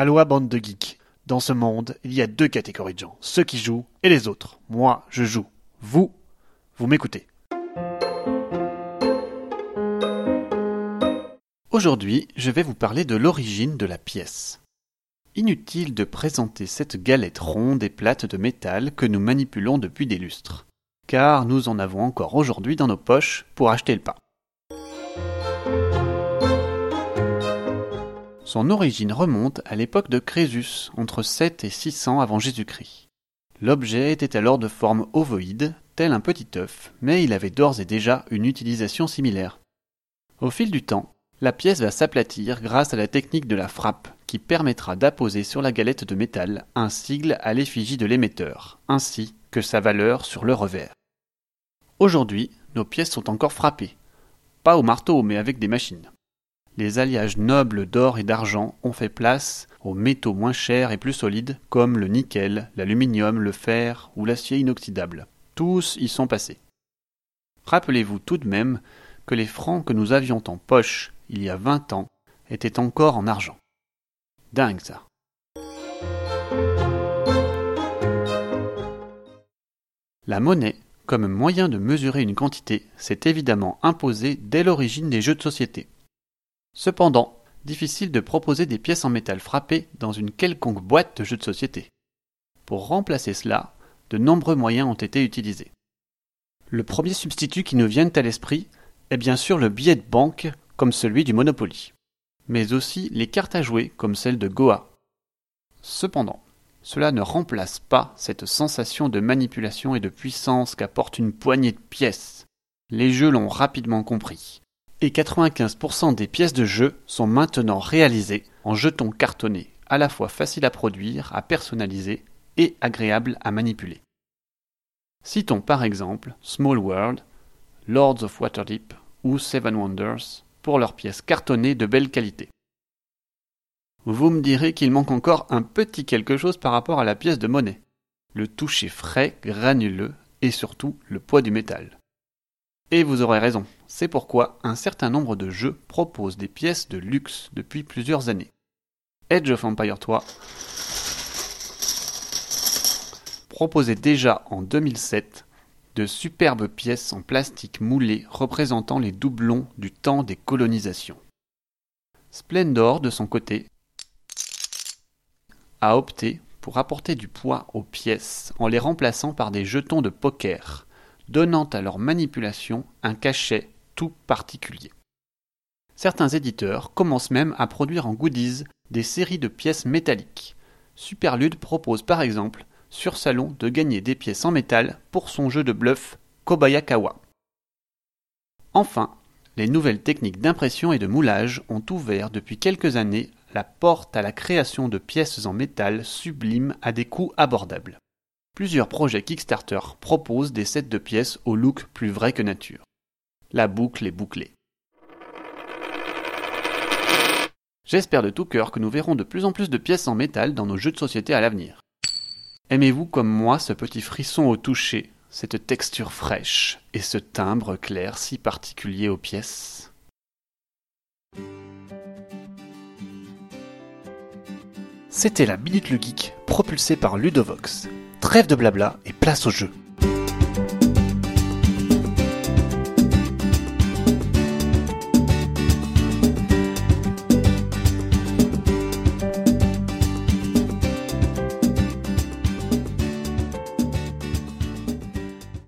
Aloha bande de geeks. Dans ce monde, il y a deux catégories de gens, ceux qui jouent et les autres. Moi, je joue. Vous, vous m'écoutez. Aujourd'hui, je vais vous parler de l'origine de la pièce. Inutile de présenter cette galette ronde et plate de métal que nous manipulons depuis des lustres, car nous en avons encore aujourd'hui dans nos poches pour acheter le pain. Son origine remonte à l'époque de Crésus, entre 7 et 600 avant Jésus-Christ. L'objet était alors de forme ovoïde, tel un petit œuf, mais il avait d'ores et déjà une utilisation similaire. Au fil du temps, la pièce va s'aplatir grâce à la technique de la frappe, qui permettra d'apposer sur la galette de métal un sigle à l'effigie de l'émetteur, ainsi que sa valeur sur le revers. Aujourd'hui, nos pièces sont encore frappées. Pas au marteau, mais avec des machines les alliages nobles d'or et d'argent ont fait place aux métaux moins chers et plus solides comme le nickel, l'aluminium, le fer ou l'acier inoxydable. Tous y sont passés. Rappelez-vous tout de même que les francs que nous avions en poche il y a vingt ans étaient encore en argent. Dingue ça. La monnaie, comme moyen de mesurer une quantité, s'est évidemment imposée dès l'origine des jeux de société. Cependant, difficile de proposer des pièces en métal frappées dans une quelconque boîte de jeux de société. Pour remplacer cela, de nombreux moyens ont été utilisés. Le premier substitut qui nous vient à l'esprit est bien sûr le billet de banque comme celui du Monopoly, mais aussi les cartes à jouer comme celle de Goa. Cependant, cela ne remplace pas cette sensation de manipulation et de puissance qu'apporte une poignée de pièces. Les jeux l'ont rapidement compris et 95% des pièces de jeu sont maintenant réalisées en jetons cartonnés, à la fois faciles à produire, à personnaliser et agréables à manipuler. Citons par exemple Small World, Lords of Waterdeep ou Seven Wonders pour leurs pièces cartonnées de belle qualité. Vous me direz qu'il manque encore un petit quelque chose par rapport à la pièce de monnaie. Le toucher frais, granuleux et surtout le poids du métal. Et vous aurez raison, c'est pourquoi un certain nombre de jeux proposent des pièces de luxe depuis plusieurs années. Edge of Empire 3 proposait déjà en 2007 de superbes pièces en plastique moulé représentant les doublons du temps des colonisations. Splendor, de son côté, a opté pour apporter du poids aux pièces en les remplaçant par des jetons de poker donnant à leur manipulation un cachet tout particulier. Certains éditeurs commencent même à produire en goodies des séries de pièces métalliques. Superlude propose par exemple sur Salon de gagner des pièces en métal pour son jeu de bluff Kobayakawa. Enfin, les nouvelles techniques d'impression et de moulage ont ouvert depuis quelques années la porte à la création de pièces en métal sublimes à des coûts abordables. Plusieurs projets Kickstarter proposent des sets de pièces au look plus vrai que nature. La boucle est bouclée. J'espère de tout cœur que nous verrons de plus en plus de pièces en métal dans nos jeux de société à l'avenir. Aimez-vous comme moi ce petit frisson au toucher, cette texture fraîche et ce timbre clair si particulier aux pièces? C'était la Minute le Geek propulsée par Ludovox. Trêve de blabla et place au jeu.